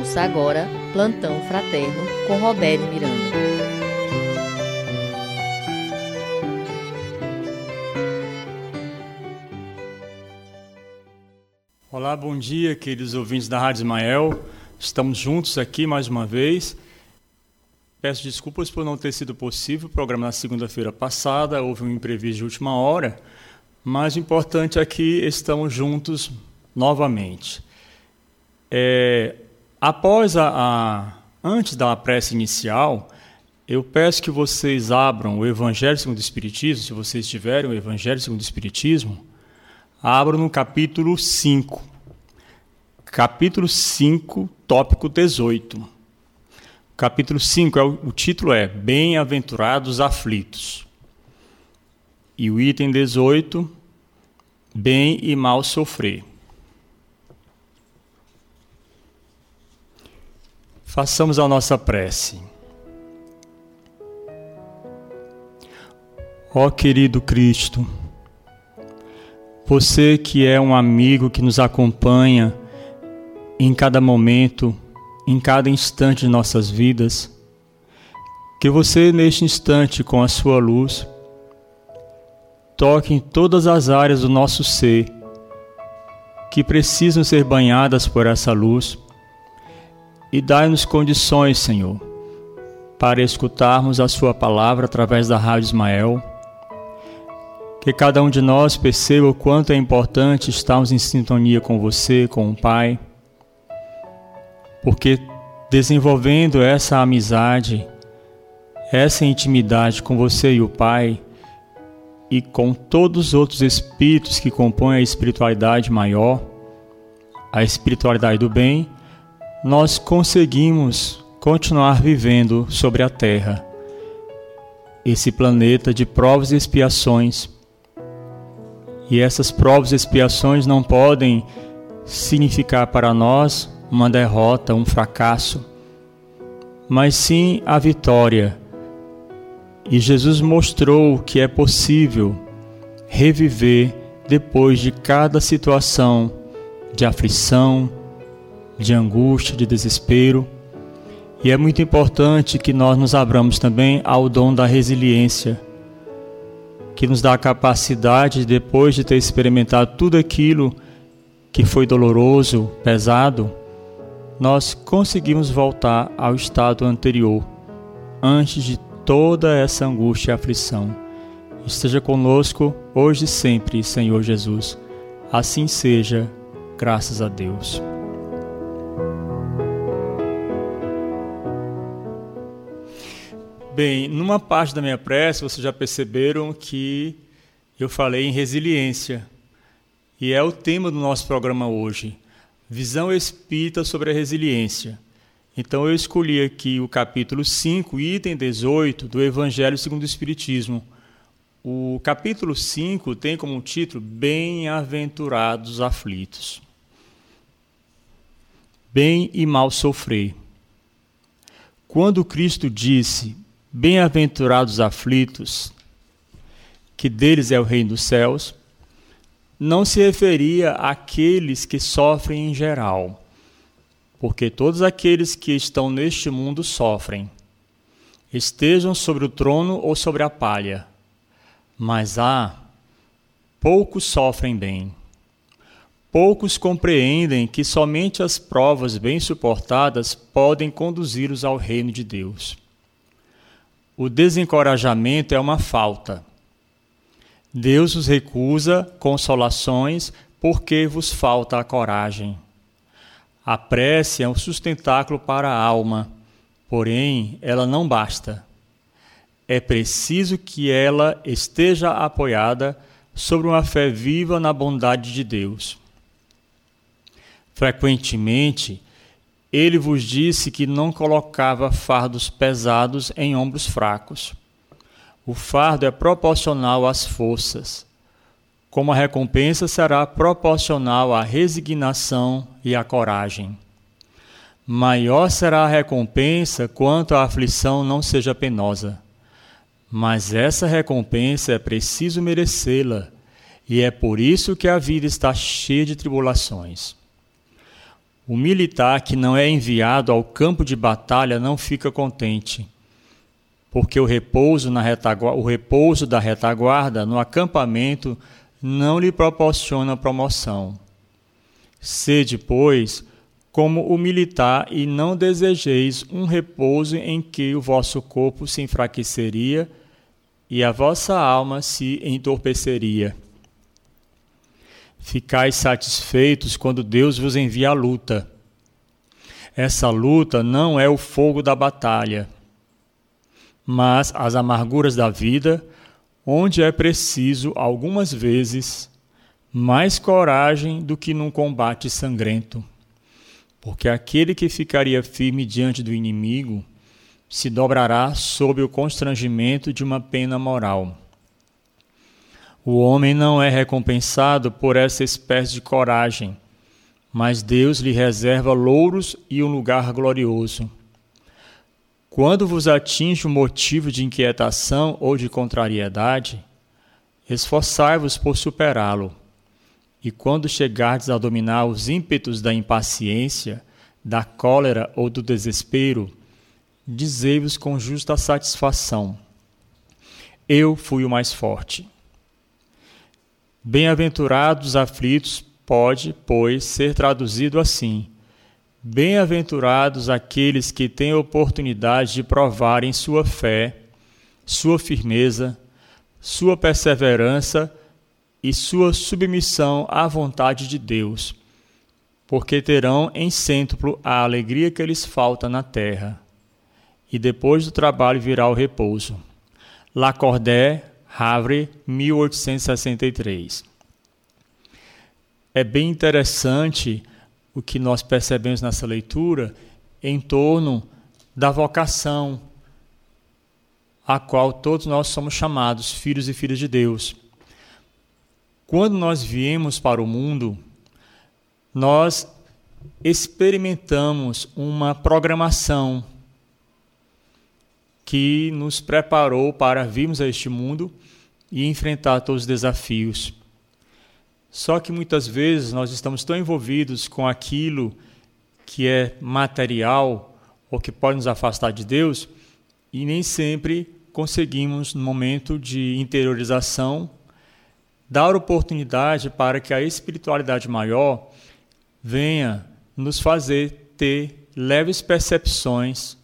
Ouça agora Plantão Fraterno com Roberto Miranda. Olá, bom dia, queridos ouvintes da Rádio Ismael. Estamos juntos aqui mais uma vez. Peço desculpas por não ter sido possível o programa na segunda-feira passada, houve um imprevisto de última hora, mas o importante é que estamos juntos novamente. É, após a, a, antes da prece inicial, eu peço que vocês abram o Evangelho segundo o Espiritismo, se vocês tiverem o Evangelho segundo o Espiritismo, abram no capítulo 5. Capítulo 5, tópico 18. Capítulo 5, é o, título é Bem-aventurados aflitos. E o item 18, Bem e mal sofrer. Façamos a nossa prece. Ó querido Cristo, você que é um amigo que nos acompanha em cada momento, em cada instante de nossas vidas, que você neste instante com a sua luz toque em todas as áreas do nosso ser que precisam ser banhadas por essa luz e dai-nos condições, Senhor, para escutarmos a Sua palavra através da Rádio Ismael. Que cada um de nós perceba o quanto é importante estarmos em sintonia com você, com o Pai, porque desenvolvendo essa amizade, essa intimidade com você e o Pai, e com todos os outros espíritos que compõem a espiritualidade maior, a espiritualidade do bem, nós conseguimos continuar vivendo sobre a Terra, esse planeta de provas e expiações. E essas provas e expiações não podem significar para nós uma derrota, um fracasso, mas sim a vitória. E Jesus mostrou que é possível reviver depois de cada situação de aflição, de angústia, de desespero. E é muito importante que nós nos abramos também ao dom da resiliência, que nos dá a capacidade, depois de ter experimentado tudo aquilo que foi doloroso, pesado, nós conseguimos voltar ao estado anterior, antes de toda essa angústia e aflição. Esteja conosco hoje e sempre, Senhor Jesus. Assim seja, graças a Deus. Bem, numa parte da minha prece, vocês já perceberam que eu falei em resiliência. E é o tema do nosso programa hoje. Visão espírita sobre a resiliência. Então eu escolhi aqui o capítulo 5, item 18 do Evangelho segundo o Espiritismo. O capítulo 5 tem como título Bem-aventurados aflitos. Bem e mal sofrer. Quando Cristo disse: Bem-aventurados aflitos, que deles é o reino dos céus, não se referia àqueles que sofrem em geral, porque todos aqueles que estão neste mundo sofrem, estejam sobre o trono ou sobre a palha, mas há poucos sofrem bem. Poucos compreendem que somente as provas bem suportadas podem conduzi-los ao reino de Deus. O desencorajamento é uma falta. Deus os recusa consolações porque vos falta a coragem. A prece é um sustentáculo para a alma, porém ela não basta. É preciso que ela esteja apoiada sobre uma fé viva na bondade de Deus. Frequentemente, ele vos disse que não colocava fardos pesados em ombros fracos. O fardo é proporcional às forças, como a recompensa será proporcional à resignação e à coragem. Maior será a recompensa quanto a aflição não seja penosa. Mas essa recompensa é preciso merecê-la, e é por isso que a vida está cheia de tribulações. O militar que não é enviado ao campo de batalha não fica contente, porque o repouso, o repouso da retaguarda no acampamento não lhe proporciona promoção. Sede, pois, como o militar, e não desejeis um repouso em que o vosso corpo se enfraqueceria e a vossa alma se entorpeceria. Ficais satisfeitos quando Deus vos envia a luta. Essa luta não é o fogo da batalha, mas as amarguras da vida, onde é preciso, algumas vezes, mais coragem do que num combate sangrento. Porque aquele que ficaria firme diante do inimigo se dobrará sob o constrangimento de uma pena moral. O homem não é recompensado por essa espécie de coragem, mas Deus lhe reserva louros e um lugar glorioso. Quando vos atinge um motivo de inquietação ou de contrariedade, esforçai-vos por superá-lo. E quando chegardes a dominar os ímpetos da impaciência, da cólera ou do desespero, dizei-vos com justa satisfação: Eu fui o mais forte. Bem-aventurados aflitos pode, pois, ser traduzido assim: Bem-aventurados aqueles que têm oportunidade de provarem sua fé, sua firmeza, sua perseverança e sua submissão à vontade de Deus, porque terão em cêntuplo a alegria que lhes falta na terra. E depois do trabalho virá o repouso. Lacordaire Havre, 1863. É bem interessante o que nós percebemos nessa leitura em torno da vocação a qual todos nós somos chamados, filhos e filhas de Deus. Quando nós viemos para o mundo, nós experimentamos uma programação que nos preparou para virmos a este mundo e enfrentar todos os desafios. Só que muitas vezes nós estamos tão envolvidos com aquilo que é material ou que pode nos afastar de Deus e nem sempre conseguimos, no momento de interiorização, dar oportunidade para que a espiritualidade maior venha nos fazer ter leves percepções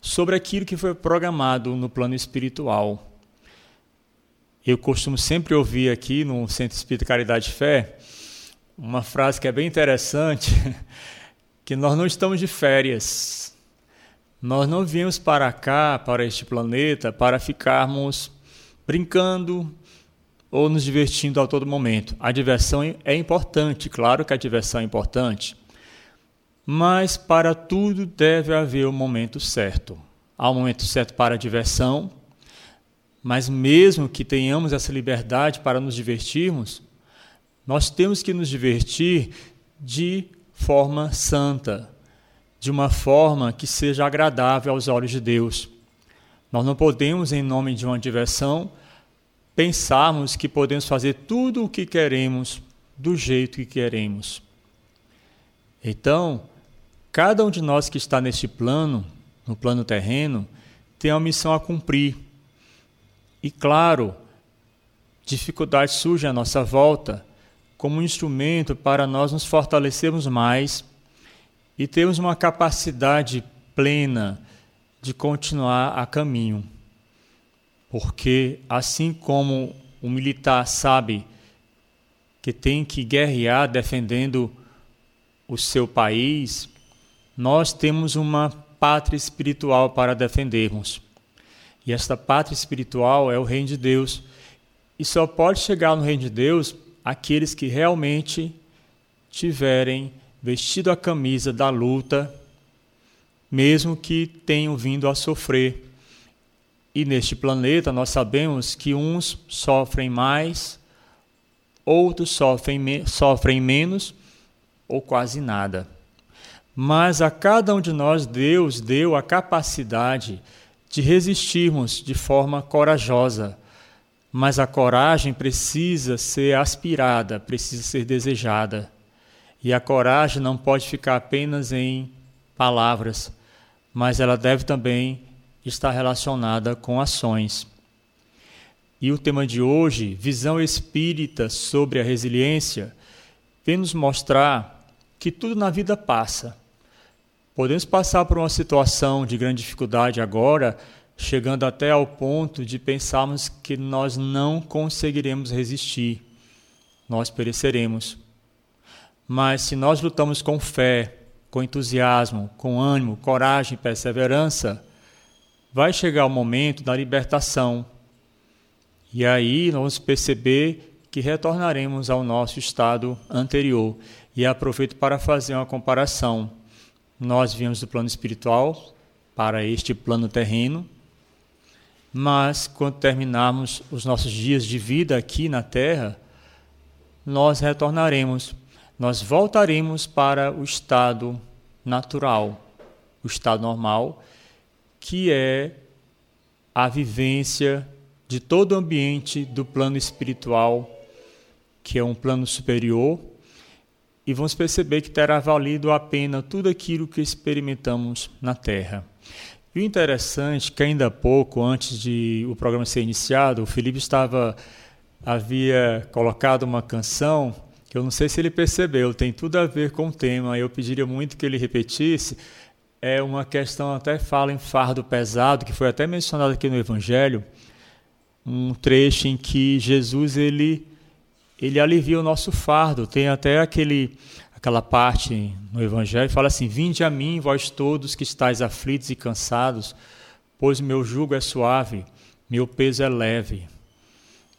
sobre aquilo que foi programado no plano espiritual. Eu costumo sempre ouvir aqui no Centro Espírita Caridade e Fé uma frase que é bem interessante, que nós não estamos de férias. Nós não viemos para cá, para este planeta, para ficarmos brincando ou nos divertindo a todo momento. A diversão é importante, claro que a diversão é importante, mas para tudo deve haver o um momento certo. Há um momento certo para a diversão, mas mesmo que tenhamos essa liberdade para nos divertirmos, nós temos que nos divertir de forma santa, de uma forma que seja agradável aos olhos de Deus. Nós não podemos, em nome de uma diversão, pensarmos que podemos fazer tudo o que queremos do jeito que queremos. Então, Cada um de nós que está neste plano, no plano terreno, tem uma missão a cumprir. E claro, dificuldades surgem à nossa volta como um instrumento para nós nos fortalecermos mais e termos uma capacidade plena de continuar a caminho. Porque assim como o militar sabe que tem que guerrear defendendo o seu país, nós temos uma pátria espiritual para defendermos. E esta pátria espiritual é o reino de Deus. E só pode chegar no reino de Deus aqueles que realmente tiverem vestido a camisa da luta, mesmo que tenham vindo a sofrer. E neste planeta nós sabemos que uns sofrem mais, outros sofrem, sofrem menos ou quase nada. Mas a cada um de nós, Deus deu a capacidade de resistirmos de forma corajosa. Mas a coragem precisa ser aspirada, precisa ser desejada. E a coragem não pode ficar apenas em palavras, mas ela deve também estar relacionada com ações. E o tema de hoje, visão espírita sobre a resiliência, vem nos mostrar que tudo na vida passa. Podemos passar por uma situação de grande dificuldade agora, chegando até ao ponto de pensarmos que nós não conseguiremos resistir, nós pereceremos. Mas se nós lutamos com fé, com entusiasmo, com ânimo, coragem perseverança, vai chegar o momento da libertação. E aí nós vamos perceber que retornaremos ao nosso estado anterior. E aproveito para fazer uma comparação. Nós viemos do plano espiritual para este plano terreno, mas quando terminarmos os nossos dias de vida aqui na Terra, nós retornaremos, nós voltaremos para o estado natural, o estado normal, que é a vivência de todo o ambiente do plano espiritual, que é um plano superior, e vamos perceber que terá valido a pena tudo aquilo que experimentamos na Terra. E o interessante é que ainda há pouco, antes de o programa ser iniciado, o Felipe estava havia colocado uma canção que eu não sei se ele percebeu, tem tudo a ver com o tema. Eu pediria muito que ele repetisse. É uma questão até fala em fardo pesado, que foi até mencionado aqui no Evangelho, um trecho em que Jesus ele ele alivia o nosso fardo. Tem até aquele aquela parte no Evangelho que fala assim: Vinde a mim, vós todos que estáis aflitos e cansados, pois meu jugo é suave, meu peso é leve.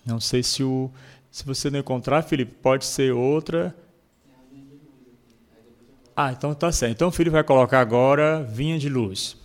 Não sei se o se você não encontrar, Felipe, pode ser outra. Ah, então tá certo. Então o Felipe vai colocar agora vinha de luz.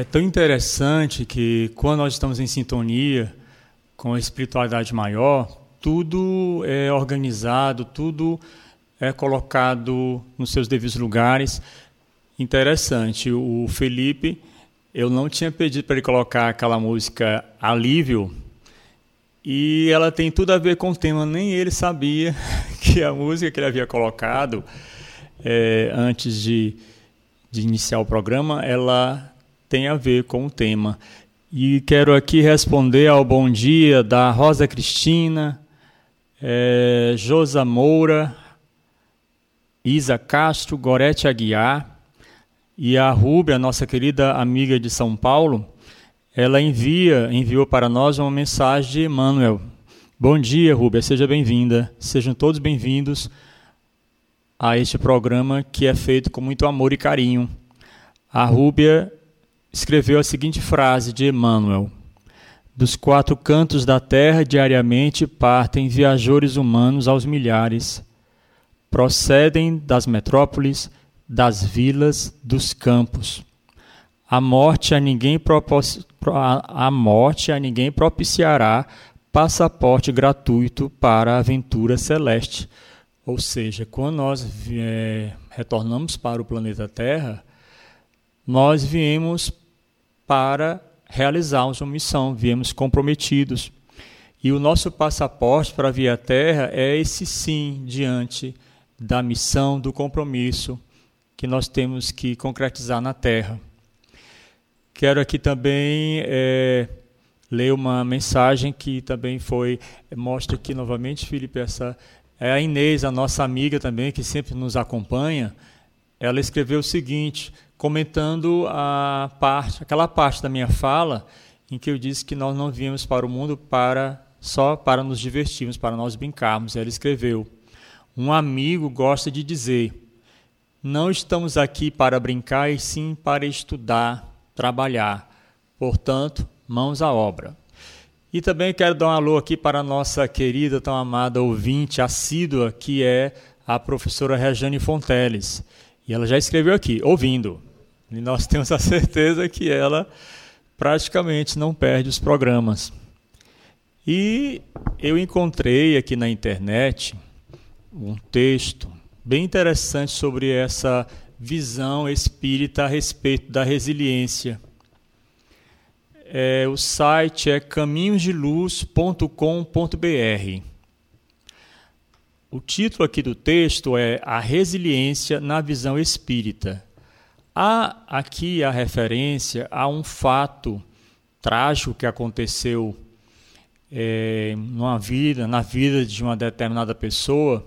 É tão interessante que quando nós estamos em sintonia com a espiritualidade maior, tudo é organizado, tudo é colocado nos seus devidos lugares. Interessante, o Felipe, eu não tinha pedido para ele colocar aquela música Alívio, e ela tem tudo a ver com o tema, nem ele sabia que a música que ele havia colocado é, antes de, de iniciar o programa, ela tem a ver com o tema. E quero aqui responder ao bom dia da Rosa Cristina, é, Josa Moura, Isa Castro, Gorete Aguiar e a Rúbia, nossa querida amiga de São Paulo, ela envia, enviou para nós uma mensagem de Emmanuel. Bom dia, Rúbia, seja bem-vinda. Sejam todos bem-vindos a este programa que é feito com muito amor e carinho. A Rúbia escreveu a seguinte frase de Emmanuel: Dos quatro cantos da terra diariamente partem viajores humanos aos milhares. Procedem das metrópoles, das vilas, dos campos. A morte a ninguém a morte a ninguém propiciará passaporte gratuito para a aventura celeste. Ou seja, quando nós é, retornamos para o planeta Terra, nós viemos para realizarmos uma missão, viemos comprometidos. E o nosso passaporte para vir à Terra é esse sim diante da missão, do compromisso que nós temos que concretizar na Terra. Quero aqui também é, ler uma mensagem que também foi mostra aqui novamente, Felipe, essa é a Inês, a nossa amiga também que sempre nos acompanha. Ela escreveu o seguinte: comentando a parte, aquela parte da minha fala em que eu disse que nós não viemos para o mundo para só para nos divertirmos, para nós brincarmos. Ela escreveu: Um amigo gosta de dizer: Não estamos aqui para brincar, e sim para estudar, trabalhar. Portanto, mãos à obra. E também quero dar um alô aqui para a nossa querida, tão amada ouvinte assídua, que é a professora Rejane Fonteles. E ela já escreveu aqui, ouvindo. E nós temos a certeza que ela praticamente não perde os programas. E eu encontrei aqui na internet um texto bem interessante sobre essa visão espírita a respeito da resiliência. É, o site é caminhosdeluz.com.br. O título aqui do texto é A Resiliência na Visão Espírita. Há aqui a referência a um fato trágico que aconteceu é, numa vida, na vida de uma determinada pessoa.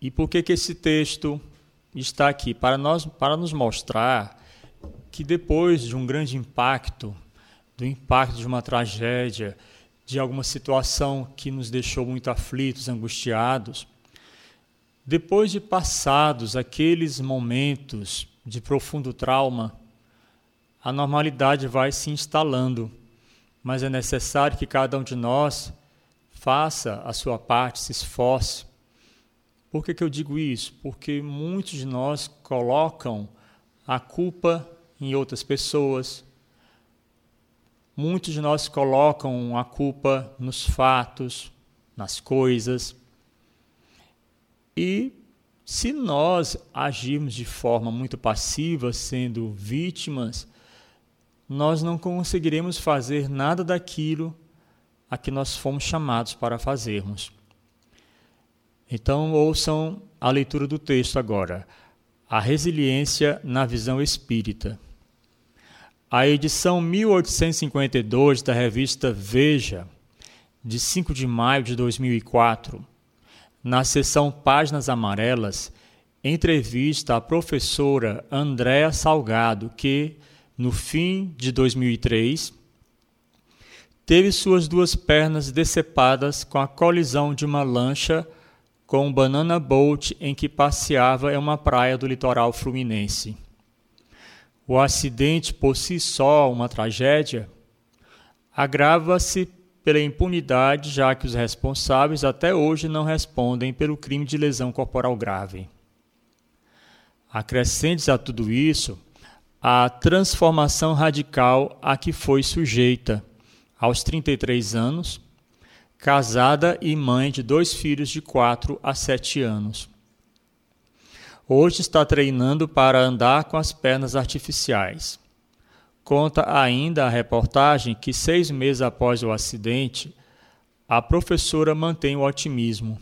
E por que, que esse texto está aqui? Para, nós, para nos mostrar que depois de um grande impacto, do impacto de uma tragédia, de alguma situação que nos deixou muito aflitos, angustiados, depois de passados aqueles momentos de profundo trauma, a normalidade vai se instalando, mas é necessário que cada um de nós faça a sua parte, se esforce. Por que, que eu digo isso? Porque muitos de nós colocam a culpa em outras pessoas, muitos de nós colocam a culpa nos fatos, nas coisas, e se nós agirmos de forma muito passiva, sendo vítimas, nós não conseguiremos fazer nada daquilo a que nós fomos chamados para fazermos. Então, ouçam a leitura do texto agora. A resiliência na visão espírita. A edição 1852 da revista Veja, de 5 de maio de 2004, na seção Páginas Amarelas, entrevista a professora Andréa Salgado, que, no fim de 2003, teve suas duas pernas decepadas com a colisão de uma lancha com um banana boat em que passeava em uma praia do litoral fluminense. O acidente por si só, uma tragédia, agrava-se pela impunidade, já que os responsáveis até hoje não respondem pelo crime de lesão corporal grave. Acrescentes a tudo isso, a transformação radical a que foi sujeita aos 33 anos, casada e mãe de dois filhos de 4 a 7 anos. Hoje está treinando para andar com as pernas artificiais. Conta ainda a reportagem que seis meses após o acidente, a professora mantém o otimismo.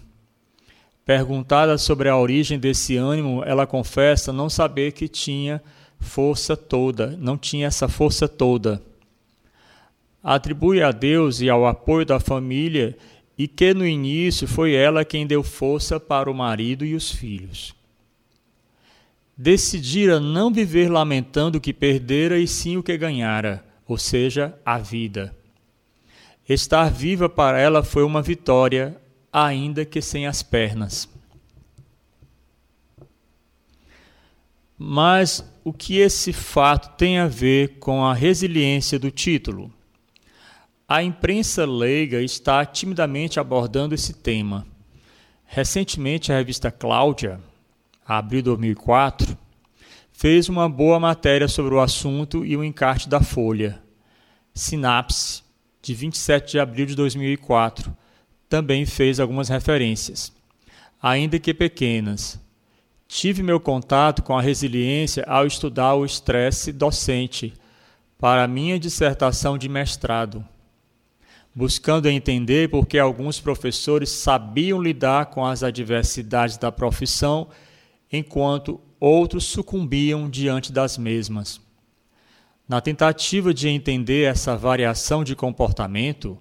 Perguntada sobre a origem desse ânimo, ela confessa não saber que tinha força toda, não tinha essa força toda. Atribui a Deus e ao apoio da família e que no início foi ela quem deu força para o marido e os filhos. Decidira não viver lamentando o que perdera e sim o que ganhara, ou seja, a vida. Estar viva para ela foi uma vitória, ainda que sem as pernas. Mas o que esse fato tem a ver com a resiliência do título? A imprensa leiga está timidamente abordando esse tema. Recentemente, a revista Cláudia, abril de 2004, fez uma boa matéria sobre o assunto e o encarte da Folha. Sinapse, de 27 de abril de 2004, também fez algumas referências, ainda que pequenas. Tive meu contato com a resiliência ao estudar o estresse docente para minha dissertação de mestrado, buscando entender por que alguns professores sabiam lidar com as adversidades da profissão, enquanto outros sucumbiam diante das mesmas. Na tentativa de entender essa variação de comportamento,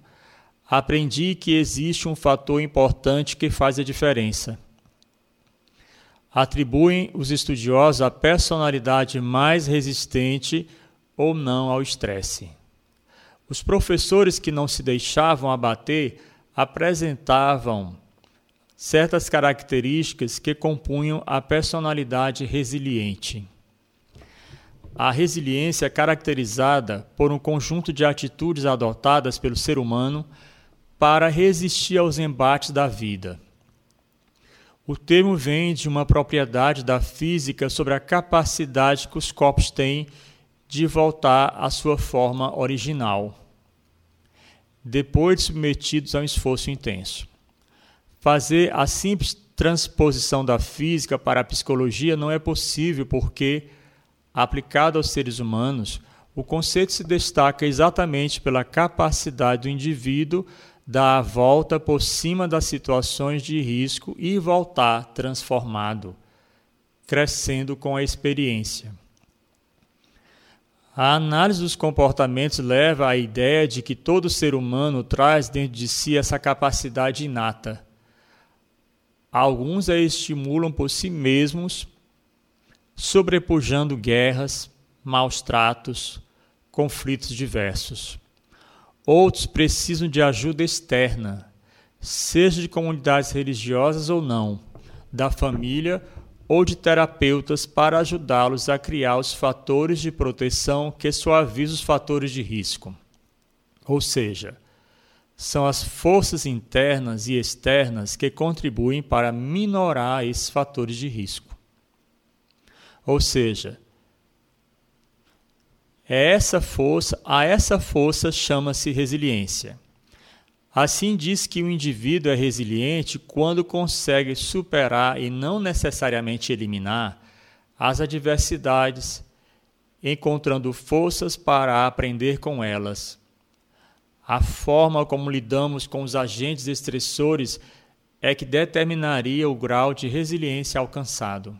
aprendi que existe um fator importante que faz a diferença. Atribuem os estudiosos a personalidade mais resistente ou não ao estresse. Os professores que não se deixavam abater apresentavam certas características que compunham a personalidade resiliente. A resiliência é caracterizada por um conjunto de atitudes adotadas pelo ser humano para resistir aos embates da vida. O termo vem de uma propriedade da física sobre a capacidade que os corpos têm de voltar à sua forma original, depois de submetidos a um esforço intenso. Fazer a simples transposição da física para a psicologia não é possível porque aplicado aos seres humanos, o conceito se destaca exatamente pela capacidade do indivíduo dar a volta por cima das situações de risco e voltar transformado, crescendo com a experiência. A análise dos comportamentos leva à ideia de que todo ser humano traz dentro de si essa capacidade inata. Alguns a estimulam por si mesmos sobrepujando guerras, maus tratos, conflitos diversos. Outros precisam de ajuda externa, seja de comunidades religiosas ou não, da família ou de terapeutas para ajudá-los a criar os fatores de proteção que suavizam os fatores de risco. Ou seja, são as forças internas e externas que contribuem para minorar esses fatores de risco. Ou seja, é essa força, a essa força chama-se resiliência. Assim diz que o indivíduo é resiliente quando consegue superar e não necessariamente eliminar as adversidades, encontrando forças para aprender com elas. A forma como lidamos com os agentes estressores é que determinaria o grau de resiliência alcançado.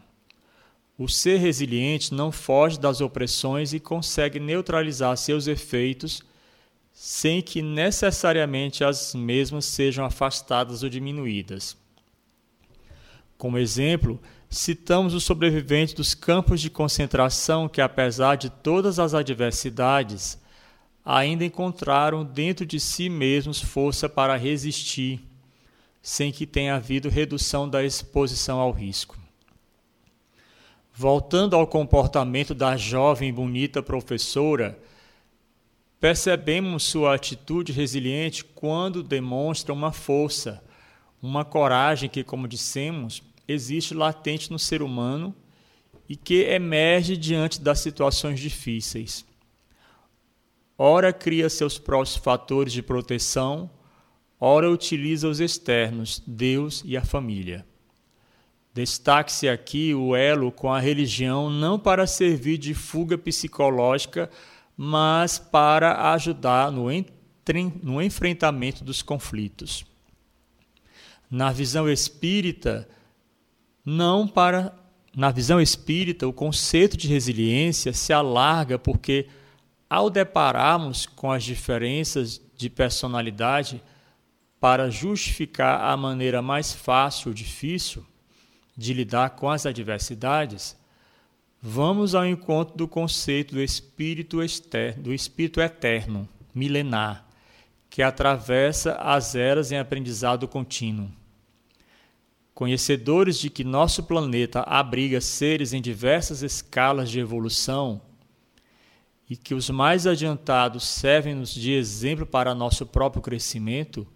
O ser resiliente não foge das opressões e consegue neutralizar seus efeitos sem que necessariamente as mesmas sejam afastadas ou diminuídas. Como exemplo, citamos os sobreviventes dos campos de concentração que, apesar de todas as adversidades, ainda encontraram dentro de si mesmos força para resistir, sem que tenha havido redução da exposição ao risco. Voltando ao comportamento da jovem e bonita professora, percebemos sua atitude resiliente quando demonstra uma força, uma coragem que, como dissemos, existe latente no ser humano e que emerge diante das situações difíceis. Ora cria seus próprios fatores de proteção, ora utiliza os externos, Deus e a família. Destaque-se aqui o elo com a religião não para servir de fuga psicológica, mas para ajudar no, no enfrentamento dos conflitos. Na visão espírita, não para na visão espírita, o conceito de resiliência se alarga porque ao depararmos com as diferenças de personalidade para justificar a maneira mais fácil ou difícil de lidar com as adversidades, vamos ao encontro do conceito do espírito externo, do espírito eterno, milenar, que atravessa as eras em aprendizado contínuo. Conhecedores de que nosso planeta abriga seres em diversas escalas de evolução e que os mais adiantados servem-nos de exemplo para nosso próprio crescimento,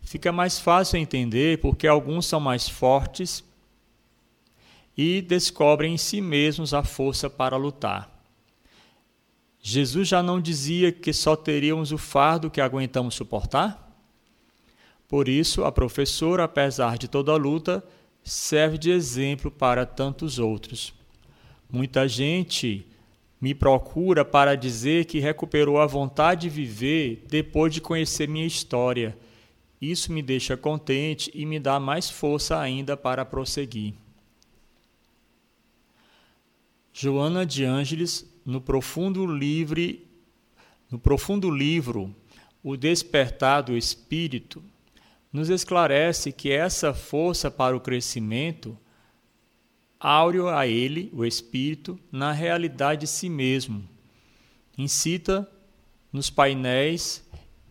fica mais fácil entender porque alguns são mais fortes e descobrem em si mesmos a força para lutar. Jesus já não dizia que só teríamos o fardo que aguentamos suportar? Por isso, a professora, apesar de toda a luta, serve de exemplo para tantos outros. Muita gente me procura para dizer que recuperou a vontade de viver depois de conhecer minha história. Isso me deixa contente e me dá mais força ainda para prosseguir. Joana de Ângeles, no profundo livre, no profundo livro O Despertar do Espírito, nos esclarece que essa força para o crescimento áureo a ele, o espírito, na realidade de si mesmo. Incita nos painéis,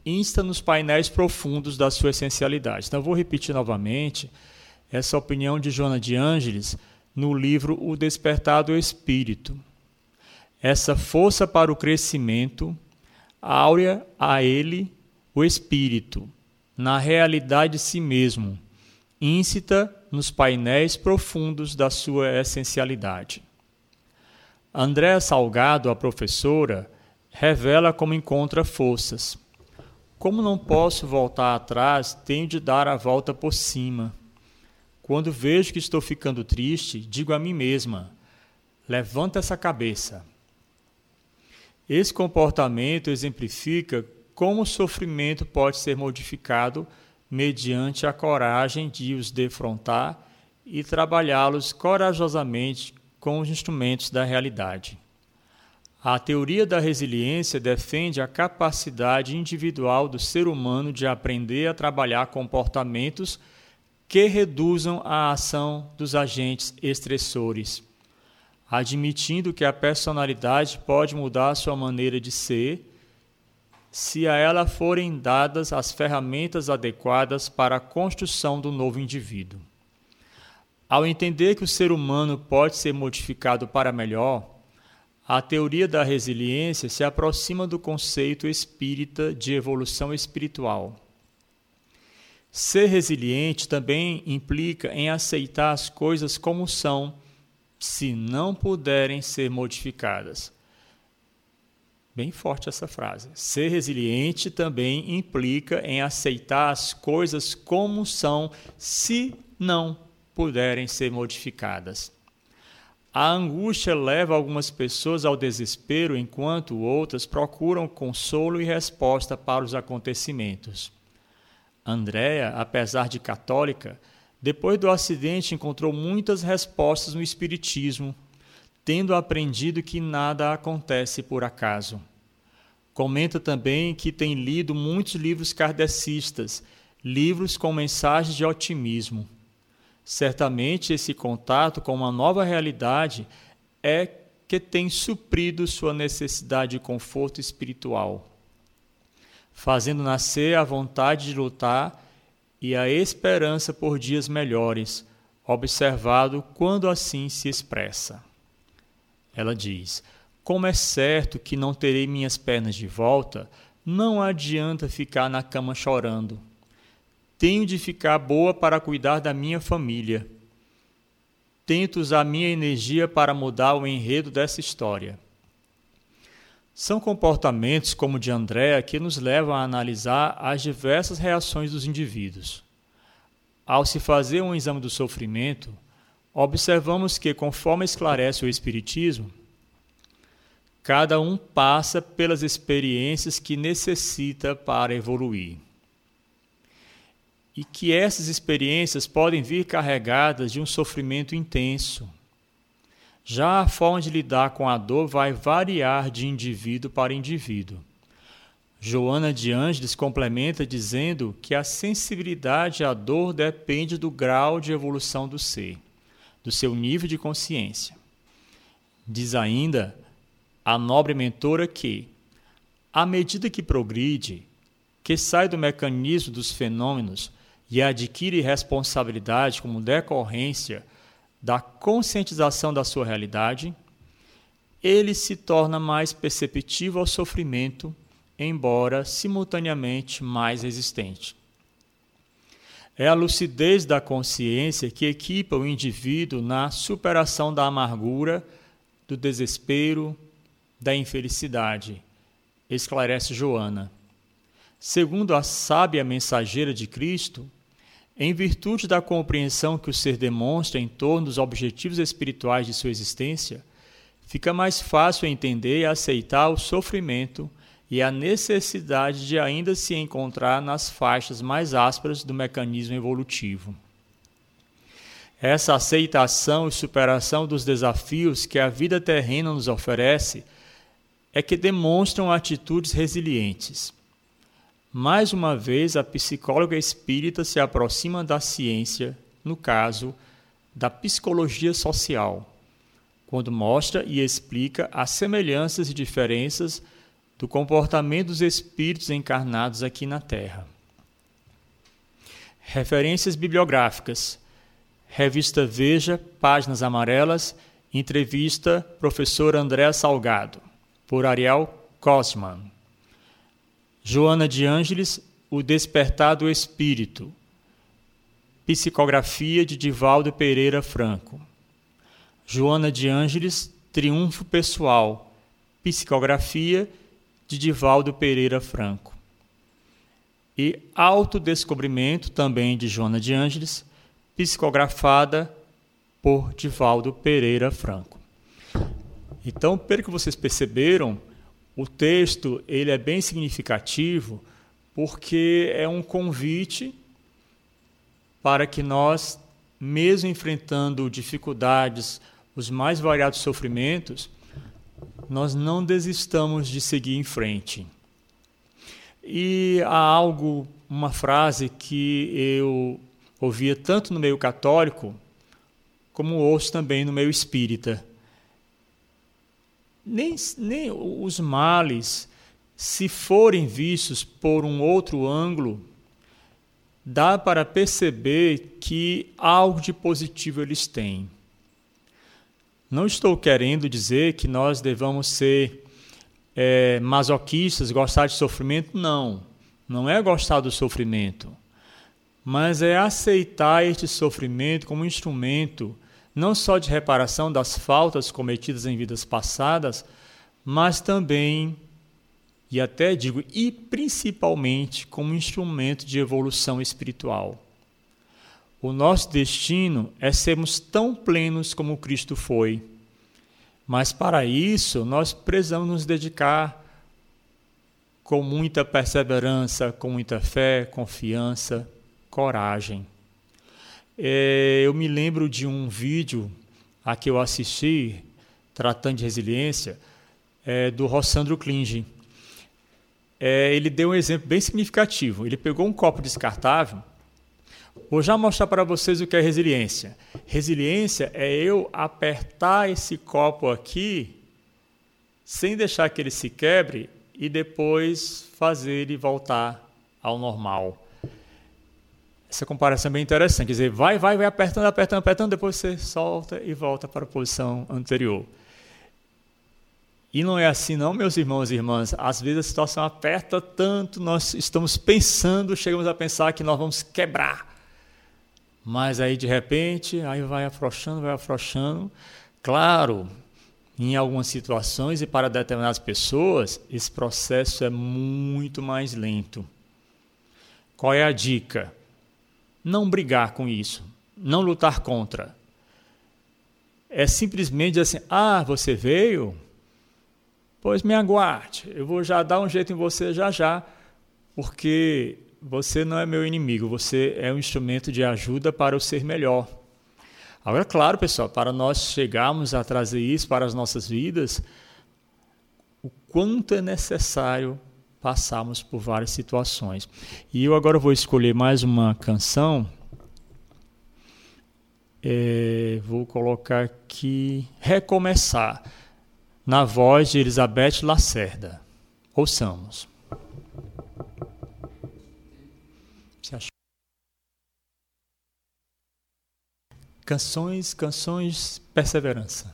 insta nos painéis profundos da sua essencialidade. Então, vou repetir novamente essa opinião de Joana de Ângeles no livro O Despertar do Espírito. Essa força para o crescimento áurea a ele o espírito, na realidade de si mesmo, íncita nos painéis profundos da sua essencialidade. Andréa Salgado, a professora, revela como encontra forças. Como não posso voltar atrás, tenho de dar a volta por cima. Quando vejo que estou ficando triste, digo a mim mesma: levanta essa cabeça. Esse comportamento exemplifica como o sofrimento pode ser modificado mediante a coragem de os defrontar e trabalhá-los corajosamente com os instrumentos da realidade. A teoria da resiliência defende a capacidade individual do ser humano de aprender a trabalhar comportamentos que reduzam a ação dos agentes estressores, admitindo que a personalidade pode mudar sua maneira de ser se a ela forem dadas as ferramentas adequadas para a construção do novo indivíduo. Ao entender que o ser humano pode ser modificado para melhor, a teoria da resiliência se aproxima do conceito espírita de evolução espiritual. Ser resiliente também implica em aceitar as coisas como são, se não puderem ser modificadas. Bem forte essa frase. Ser resiliente também implica em aceitar as coisas como são, se não puderem ser modificadas. A angústia leva algumas pessoas ao desespero, enquanto outras procuram consolo e resposta para os acontecimentos. Andréa, apesar de católica, depois do acidente encontrou muitas respostas no Espiritismo, tendo aprendido que nada acontece por acaso. Comenta também que tem lido muitos livros kardecistas, livros com mensagens de otimismo. Certamente esse contato com uma nova realidade é que tem suprido sua necessidade de conforto espiritual fazendo nascer a vontade de lutar e a esperança por dias melhores, observado quando assim se expressa. Ela diz: Como é certo que não terei minhas pernas de volta, não adianta ficar na cama chorando. Tenho de ficar boa para cuidar da minha família. tento usar minha energia para mudar o enredo dessa história. São comportamentos como o de Andréa que nos levam a analisar as diversas reações dos indivíduos. Ao se fazer um exame do sofrimento, observamos que, conforme esclarece o Espiritismo, cada um passa pelas experiências que necessita para evoluir. E que essas experiências podem vir carregadas de um sofrimento intenso já a forma de lidar com a dor vai variar de indivíduo para indivíduo. Joana de Ângeles complementa dizendo que a sensibilidade à dor depende do grau de evolução do ser, do seu nível de consciência. Diz ainda a nobre mentora que, à medida que progride, que sai do mecanismo dos fenômenos e adquire responsabilidade como decorrência da conscientização da sua realidade, ele se torna mais perceptível ao sofrimento, embora simultaneamente mais resistente. É a lucidez da consciência que equipa o indivíduo na superação da amargura, do desespero, da infelicidade, esclarece Joana. Segundo a sábia mensageira de Cristo, em virtude da compreensão que o ser demonstra em torno dos objetivos espirituais de sua existência, fica mais fácil entender e aceitar o sofrimento e a necessidade de ainda se encontrar nas faixas mais ásperas do mecanismo evolutivo. Essa aceitação e superação dos desafios que a vida terrena nos oferece é que demonstram atitudes resilientes. Mais uma vez, a psicóloga espírita se aproxima da ciência, no caso, da psicologia social, quando mostra e explica as semelhanças e diferenças do comportamento dos espíritos encarnados aqui na Terra. Referências bibliográficas: Revista Veja, páginas amarelas, entrevista professor André Salgado, por Ariel Kosman. Joana de Ângeles, O Despertar do Espírito. Psicografia de Divaldo Pereira Franco. Joana de Ângeles, Triunfo Pessoal. Psicografia de Divaldo Pereira Franco. E Autodescobrimento, também de Joana de Ângeles, psicografada por Divaldo Pereira Franco. Então, pelo que vocês perceberam, o texto ele é bem significativo porque é um convite para que nós, mesmo enfrentando dificuldades, os mais variados sofrimentos, nós não desistamos de seguir em frente. E há algo, uma frase que eu ouvia tanto no meio católico, como ouço também no meio espírita nem, nem os males, se forem vistos por um outro ângulo, dá para perceber que algo de positivo eles têm. Não estou querendo dizer que nós devamos ser é, masoquistas, gostar de sofrimento, não. Não é gostar do sofrimento, mas é aceitar este sofrimento como um instrumento não só de reparação das faltas cometidas em vidas passadas, mas também, e até digo, e principalmente como instrumento de evolução espiritual. O nosso destino é sermos tão plenos como Cristo foi. Mas para isso, nós precisamos nos dedicar com muita perseverança, com muita fé, confiança, coragem. É, eu me lembro de um vídeo a que eu assisti, tratando de resiliência, é, do Rossandro Klinge. É, ele deu um exemplo bem significativo. Ele pegou um copo descartável. Vou já mostrar para vocês o que é resiliência. Resiliência é eu apertar esse copo aqui sem deixar que ele se quebre e depois fazer ele voltar ao normal. Essa comparação é bem interessante. Quer dizer, vai, vai, vai apertando, apertando, apertando, depois você solta e volta para a posição anterior. E não é assim, não, meus irmãos e irmãs. Às vezes a situação aperta tanto, nós estamos pensando, chegamos a pensar que nós vamos quebrar. Mas aí de repente, aí vai afrouxando, vai afrouxando. Claro, em algumas situações e para determinadas pessoas, esse processo é muito mais lento. Qual é a dica? Não brigar com isso, não lutar contra. É simplesmente assim: ah, você veio? Pois me aguarde, eu vou já dar um jeito em você já já, porque você não é meu inimigo, você é um instrumento de ajuda para eu ser melhor. Agora, claro, pessoal, para nós chegarmos a trazer isso para as nossas vidas, o quanto é necessário passarmos por várias situações. E eu agora vou escolher mais uma canção. É, vou colocar aqui Recomeçar na voz de Elizabeth Lacerda. Ouçamos. Canções, canções, perseverança.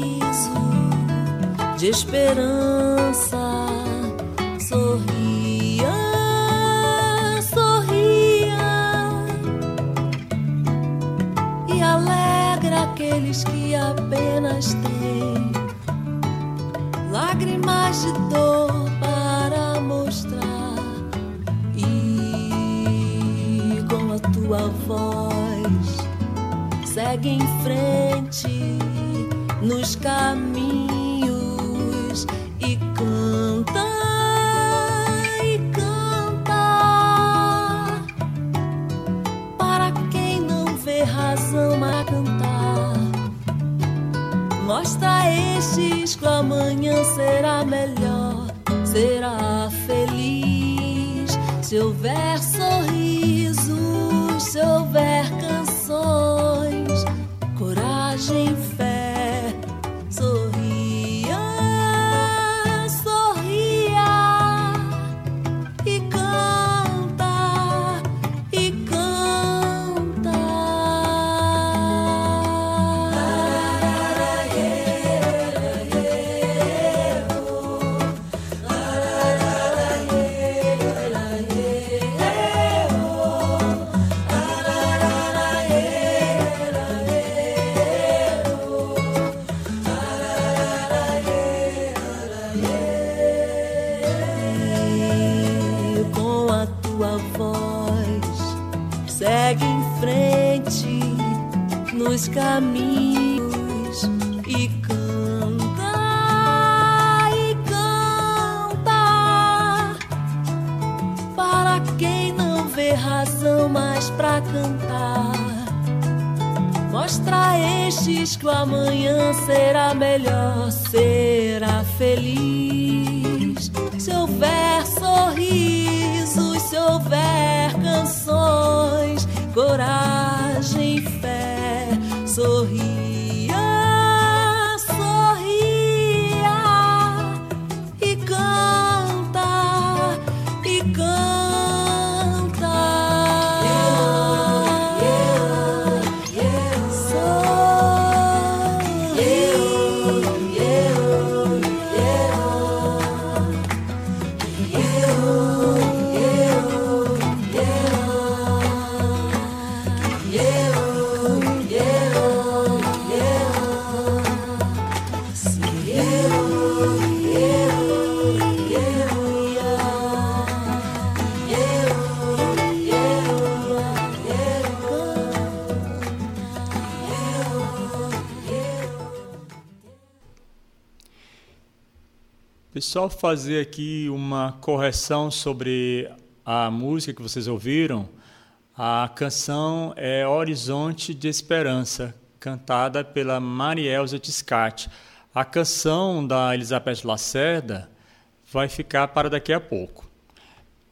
de esperança. Sorria, sorria e alegra aqueles que apenas têm lágrimas de dor para mostrar. E com a tua voz segue em frente nos caminhos Se houver sorrisos, se houver nos caminhos e canta e canta para quem não vê razão mais pra cantar. Mostra a estes que o amanhã será melhor, será feliz. Só fazer aqui uma correção sobre a música que vocês ouviram. A canção é Horizonte de Esperança, cantada pela Marielza Tiscati. A canção da Elizabeth Lacerda vai ficar para daqui a pouco.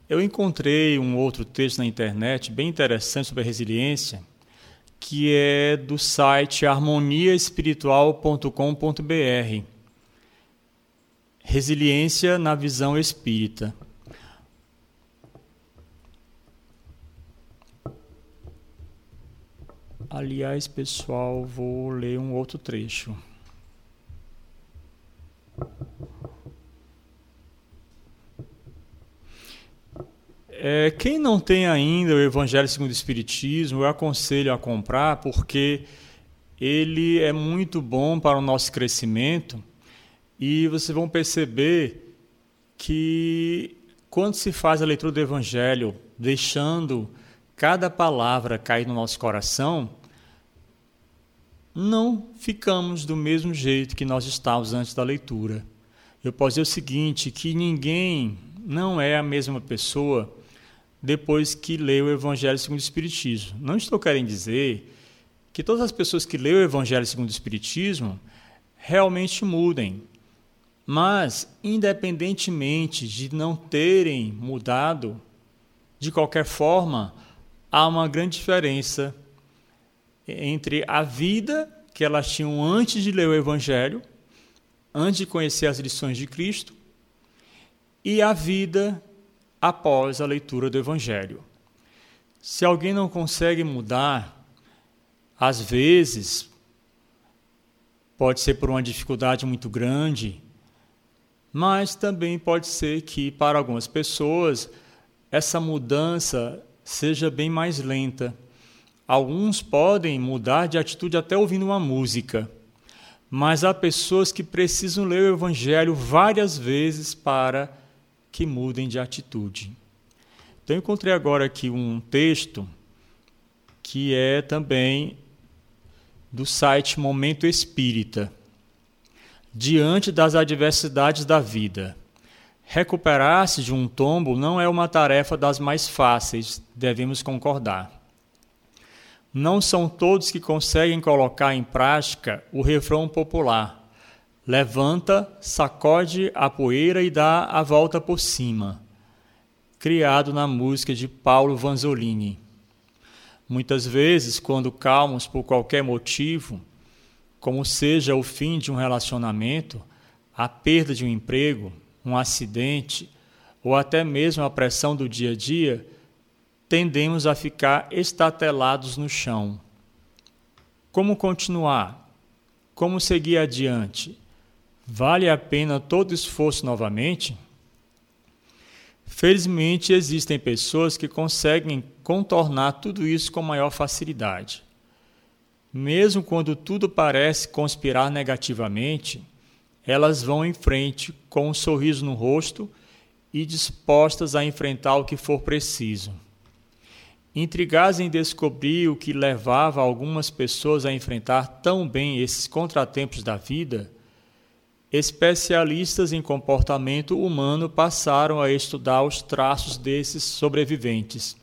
Eu encontrei um outro texto na internet bem interessante sobre resiliência, que é do site harmoniaespiritual.com.br. Resiliência na visão espírita. Aliás, pessoal, vou ler um outro trecho. É, quem não tem ainda o Evangelho segundo o Espiritismo, eu aconselho a comprar, porque ele é muito bom para o nosso crescimento e vocês vão perceber que quando se faz a leitura do Evangelho, deixando cada palavra cair no nosso coração, não ficamos do mesmo jeito que nós estávamos antes da leitura. Eu posso dizer o seguinte, que ninguém não é a mesma pessoa depois que lê o Evangelho segundo o Espiritismo. Não estou querendo dizer que todas as pessoas que lêem o Evangelho segundo o Espiritismo realmente mudem. Mas, independentemente de não terem mudado, de qualquer forma, há uma grande diferença entre a vida que elas tinham antes de ler o Evangelho, antes de conhecer as lições de Cristo, e a vida após a leitura do Evangelho. Se alguém não consegue mudar, às vezes, pode ser por uma dificuldade muito grande, mas também pode ser que, para algumas pessoas, essa mudança seja bem mais lenta. Alguns podem mudar de atitude até ouvindo uma música, mas há pessoas que precisam ler o Evangelho várias vezes para que mudem de atitude. Então, encontrei agora aqui um texto que é também do site Momento Espírita. Diante das adversidades da vida. Recuperar-se de um tombo não é uma tarefa das mais fáceis, devemos concordar. Não são todos que conseguem colocar em prática o refrão popular levanta, sacode a poeira e dá a volta por cima, criado na música de Paulo Vanzolini. Muitas vezes, quando calmos por qualquer motivo, como seja o fim de um relacionamento, a perda de um emprego, um acidente ou até mesmo a pressão do dia a dia, tendemos a ficar estatelados no chão. Como continuar? Como seguir adiante? Vale a pena todo esforço novamente? Felizmente, existem pessoas que conseguem contornar tudo isso com maior facilidade. Mesmo quando tudo parece conspirar negativamente, elas vão em frente com um sorriso no rosto e dispostas a enfrentar o que for preciso. Intrigadas em descobrir o que levava algumas pessoas a enfrentar tão bem esses contratempos da vida, Especialistas em comportamento humano passaram a estudar os traços desses sobreviventes.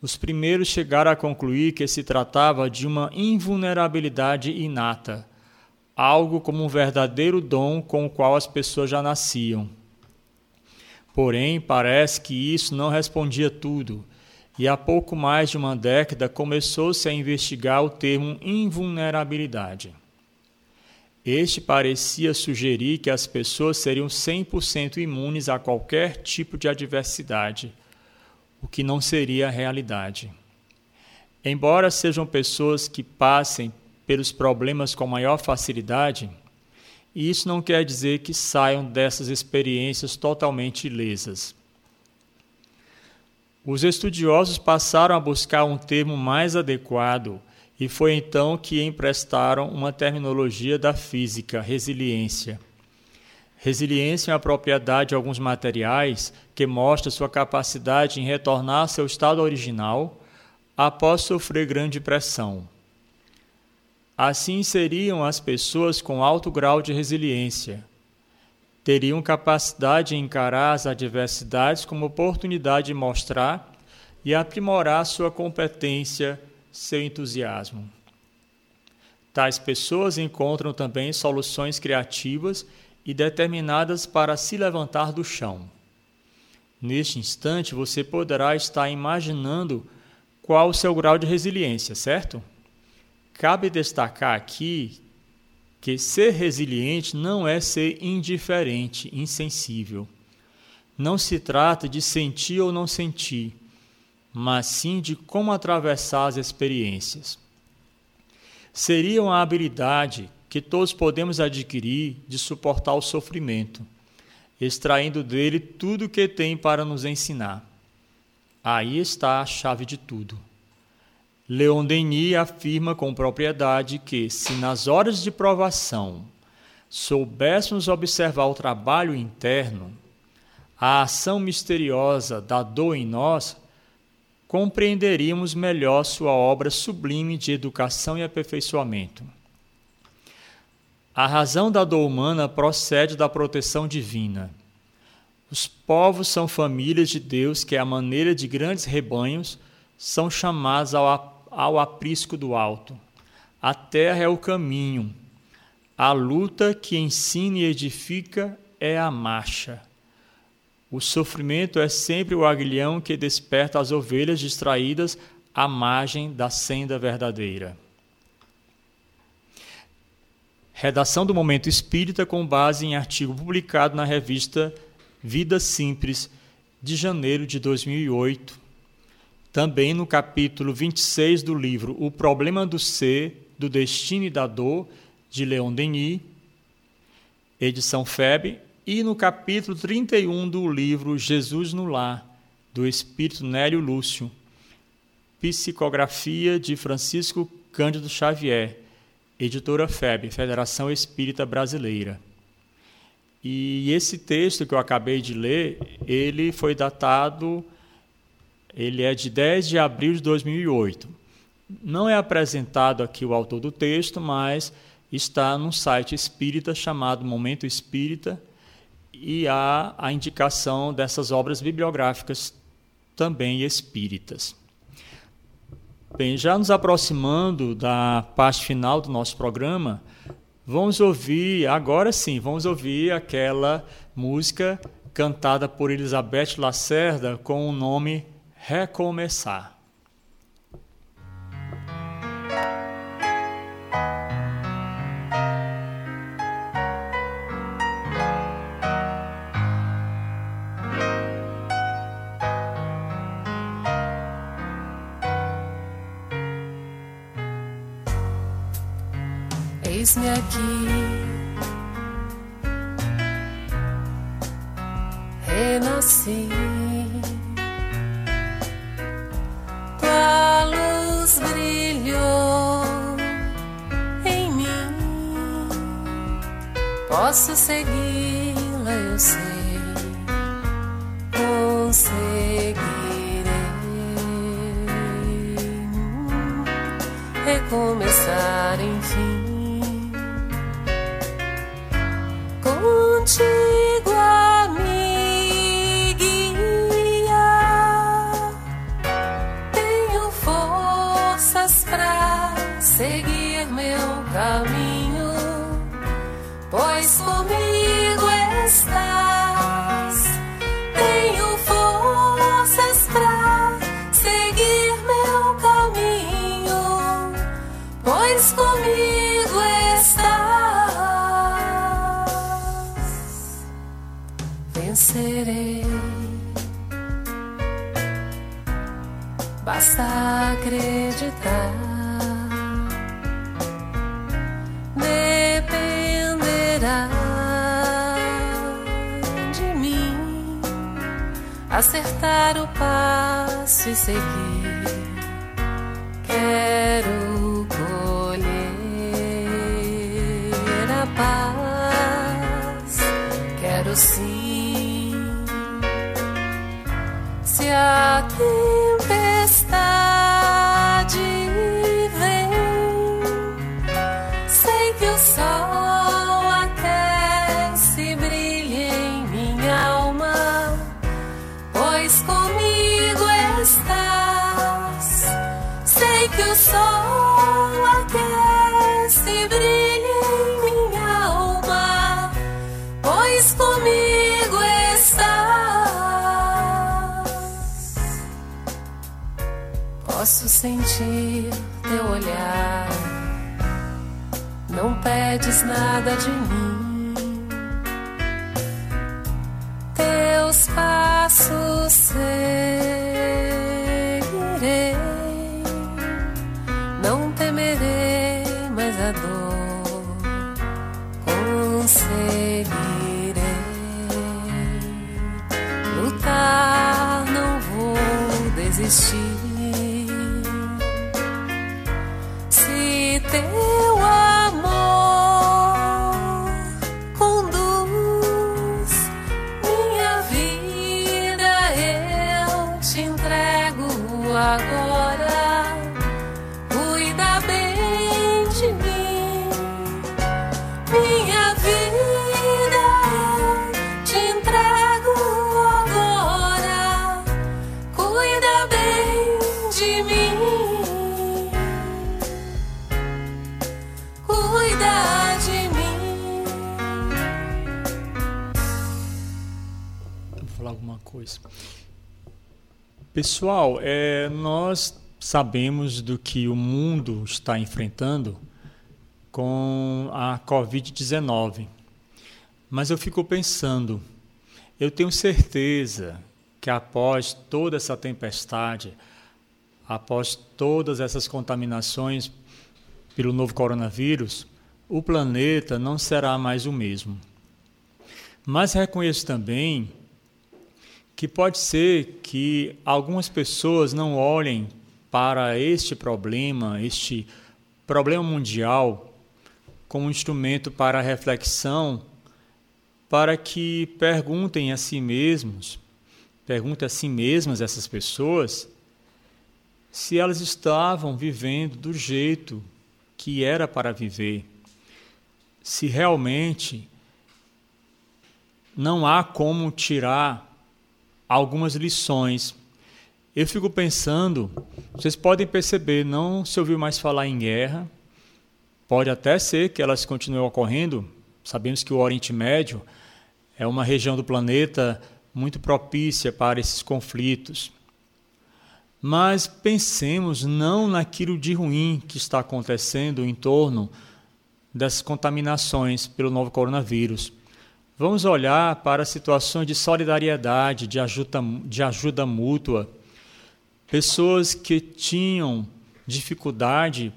Os primeiros chegaram a concluir que se tratava de uma invulnerabilidade inata, algo como um verdadeiro dom com o qual as pessoas já nasciam. Porém, parece que isso não respondia tudo, e há pouco mais de uma década começou-se a investigar o termo invulnerabilidade. Este parecia sugerir que as pessoas seriam 100% imunes a qualquer tipo de adversidade, o que não seria a realidade. Embora sejam pessoas que passem pelos problemas com maior facilidade, isso não quer dizer que saiam dessas experiências totalmente ilesas. Os estudiosos passaram a buscar um termo mais adequado e foi então que emprestaram uma terminologia da física, resiliência. Resiliência é a propriedade de alguns materiais que mostra sua capacidade em retornar ao seu estado original após sofrer grande pressão. Assim seriam as pessoas com alto grau de resiliência. Teriam capacidade de encarar as adversidades como oportunidade de mostrar e aprimorar sua competência seu entusiasmo. Tais pessoas encontram também soluções criativas e determinadas para se levantar do chão. Neste instante, você poderá estar imaginando qual o seu grau de resiliência, certo? Cabe destacar aqui que ser resiliente não é ser indiferente, insensível. Não se trata de sentir ou não sentir, mas sim de como atravessar as experiências. Seria uma habilidade que todos podemos adquirir de suportar o sofrimento, extraindo dele tudo o que tem para nos ensinar. Aí está a chave de tudo. Leon Denis afirma com propriedade que, se nas horas de provação soubéssemos observar o trabalho interno, a ação misteriosa da dor em nós, compreenderíamos melhor sua obra sublime de educação e aperfeiçoamento. A razão da dor humana procede da proteção divina. Os povos são famílias de Deus que, à maneira de grandes rebanhos, são chamados ao, ao aprisco do alto. A terra é o caminho. A luta que ensina e edifica é a marcha. O sofrimento é sempre o aguilhão que desperta as ovelhas distraídas à margem da senda verdadeira. Redação do Momento Espírita com base em artigo publicado na revista Vida Simples, de janeiro de 2008. Também no capítulo 26 do livro O Problema do Ser, do Destino e da Dor, de Leon Denis, edição FEB, e no capítulo 31 do livro Jesus no Lar, do Espírito Nélio Lúcio, psicografia de Francisco Cândido Xavier editora FEB, Federação Espírita Brasileira. E esse texto que eu acabei de ler, ele foi datado, ele é de 10 de abril de 2008. Não é apresentado aqui o autor do texto, mas está num site espírita chamado Momento Espírita e há a indicação dessas obras bibliográficas também espíritas. Bem, já nos aproximando da parte final do nosso programa, vamos ouvir, agora sim, vamos ouvir aquela música cantada por Elizabeth Lacerda com o nome Recomeçar. Se a pedes nada de mim. Pessoal, é, nós sabemos do que o mundo está enfrentando com a Covid-19. Mas eu fico pensando, eu tenho certeza que após toda essa tempestade, após todas essas contaminações pelo novo coronavírus, o planeta não será mais o mesmo. Mas reconheço também que pode ser que algumas pessoas não olhem para este problema, este problema mundial, como um instrumento para reflexão, para que perguntem a si mesmos, perguntem a si mesmas essas pessoas, se elas estavam vivendo do jeito que era para viver, se realmente não há como tirar algumas lições. Eu fico pensando, vocês podem perceber, não se ouviu mais falar em guerra, pode até ser que elas continuem ocorrendo, sabemos que o Oriente Médio é uma região do planeta muito propícia para esses conflitos. Mas pensemos não naquilo de ruim que está acontecendo em torno das contaminações pelo novo coronavírus. Vamos olhar para situações de solidariedade, de ajuda, de ajuda mútua. Pessoas que tinham dificuldade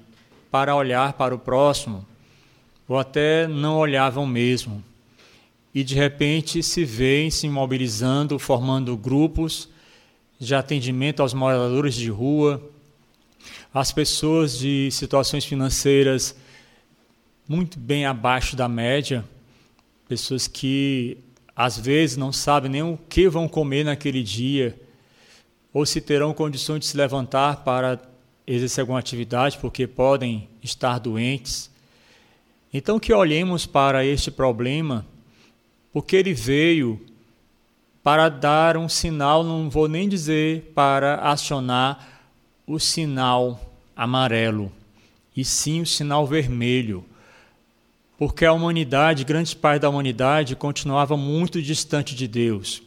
para olhar para o próximo, ou até não olhavam mesmo. E de repente se veem se mobilizando, formando grupos de atendimento aos moradores de rua, às pessoas de situações financeiras muito bem abaixo da média, pessoas que às vezes não sabem nem o que vão comer naquele dia, ou se terão condições de se levantar para exercer alguma atividade, porque podem estar doentes. Então, que olhemos para este problema, porque ele veio para dar um sinal, não vou nem dizer para acionar o sinal amarelo, e sim o sinal vermelho porque a humanidade, grande parte da humanidade, continuava muito distante de Deus.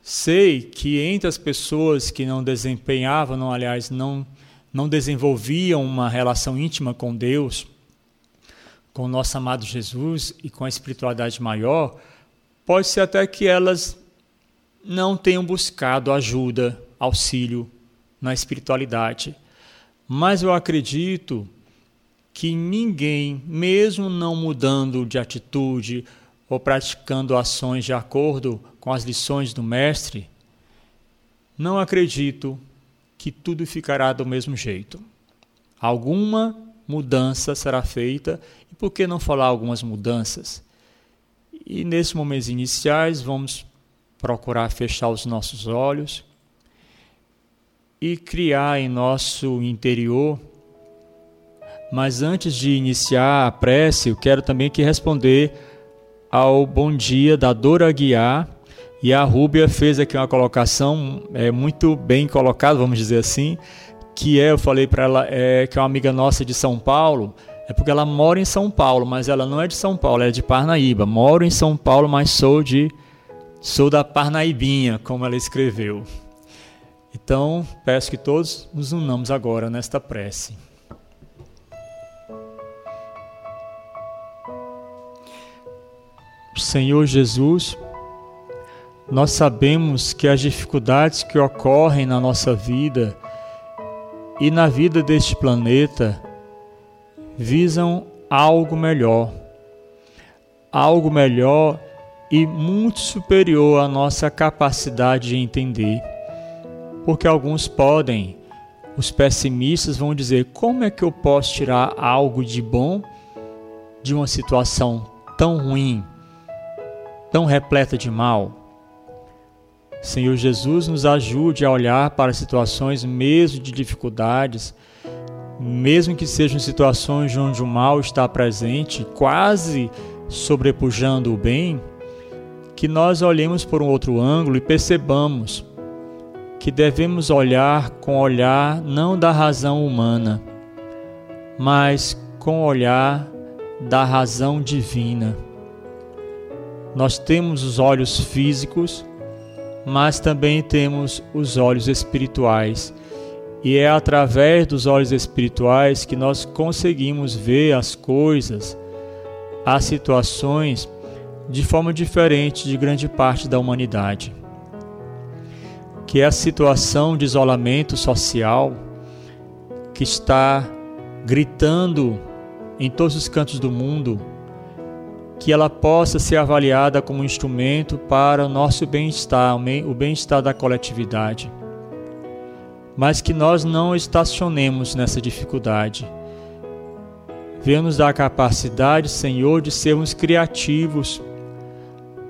Sei que entre as pessoas que não desempenhavam, não, aliás, não, não desenvolviam uma relação íntima com Deus, com o nosso amado Jesus e com a espiritualidade maior, pode ser até que elas não tenham buscado ajuda, auxílio na espiritualidade. Mas eu acredito que ninguém, mesmo não mudando de atitude ou praticando ações de acordo com as lições do Mestre, não acredito que tudo ficará do mesmo jeito. Alguma mudança será feita, e por que não falar algumas mudanças? E nesses momentos iniciais, vamos procurar fechar os nossos olhos e criar em nosso interior mas antes de iniciar a prece, eu quero também aqui responder ao bom dia da Dora Guiar. E a Rúbia fez aqui uma colocação é, muito bem colocada, vamos dizer assim, que é, eu falei para ela, é, que é uma amiga nossa de São Paulo, é porque ela mora em São Paulo, mas ela não é de São Paulo, é de Parnaíba. Moro em São Paulo, mas sou de sou da Parnaibinha, como ela escreveu. Então, peço que todos nos unamos agora nesta prece. Senhor Jesus, nós sabemos que as dificuldades que ocorrem na nossa vida e na vida deste planeta visam algo melhor. Algo melhor e muito superior à nossa capacidade de entender. Porque alguns podem, os pessimistas vão dizer: como é que eu posso tirar algo de bom de uma situação tão ruim, tão repleta de mal? Senhor Jesus, nos ajude a olhar para situações mesmo de dificuldades, mesmo que sejam situações onde o mal está presente, quase sobrepujando o bem, que nós olhemos por um outro ângulo e percebamos que devemos olhar com olhar não da razão humana, mas com olhar da razão divina. Nós temos os olhos físicos, mas também temos os olhos espirituais. E é através dos olhos espirituais que nós conseguimos ver as coisas, as situações de forma diferente de grande parte da humanidade. Que é a situação de isolamento social que está gritando em todos os cantos do mundo, que ela possa ser avaliada como um instrumento para o nosso bem-estar, o bem-estar da coletividade. Mas que nós não estacionemos nessa dificuldade. Vê-nos a capacidade, Senhor, de sermos criativos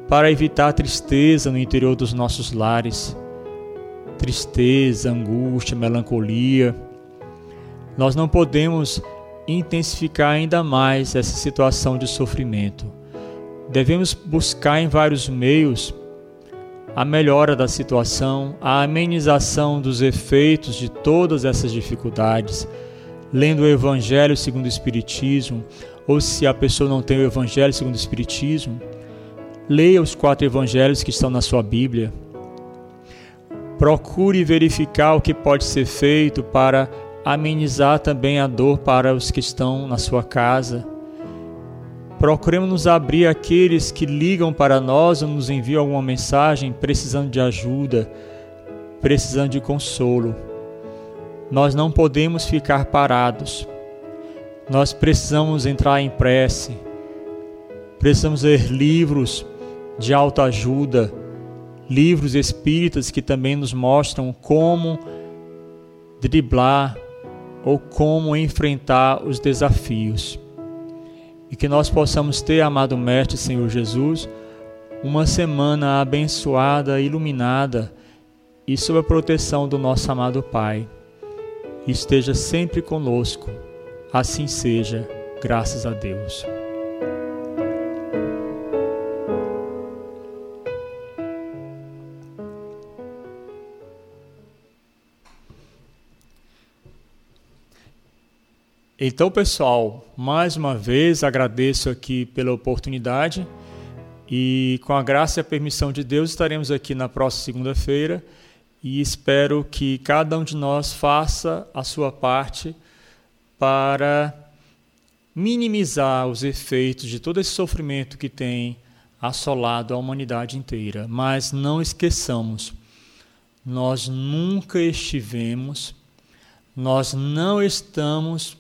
para evitar tristeza no interior dos nossos lares. Tristeza, angústia, melancolia. Nós não podemos intensificar ainda mais essa situação de sofrimento. Devemos buscar em vários meios a melhora da situação, a amenização dos efeitos de todas essas dificuldades, lendo o Evangelho segundo o Espiritismo, ou se a pessoa não tem o Evangelho segundo o Espiritismo, Leia os quatro evangelhos que estão na sua Bíblia. Procure verificar o que pode ser feito para amenizar também a dor para os que estão na sua casa. Procuremos nos abrir àqueles que ligam para nós ou nos enviam alguma mensagem precisando de ajuda, precisando de consolo. Nós não podemos ficar parados. Nós precisamos entrar em prece. Precisamos ler livros de autoajuda, livros espíritas que também nos mostram como driblar ou como enfrentar os desafios. E que nós possamos ter, amado Mestre Senhor Jesus, uma semana abençoada, iluminada e sob a proteção do nosso amado Pai. Esteja sempre conosco. Assim seja, graças a Deus. Então, pessoal, mais uma vez agradeço aqui pela oportunidade e com a graça e a permissão de Deus estaremos aqui na próxima segunda-feira e espero que cada um de nós faça a sua parte para minimizar os efeitos de todo esse sofrimento que tem assolado a humanidade inteira. Mas não esqueçamos, nós nunca estivemos, nós não estamos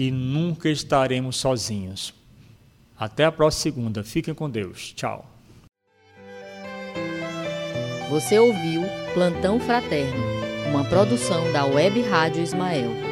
e nunca estaremos sozinhos. Até a próxima segunda. Fiquem com Deus. Tchau. Você ouviu Plantão Fraterno, uma produção da Web Rádio Ismael.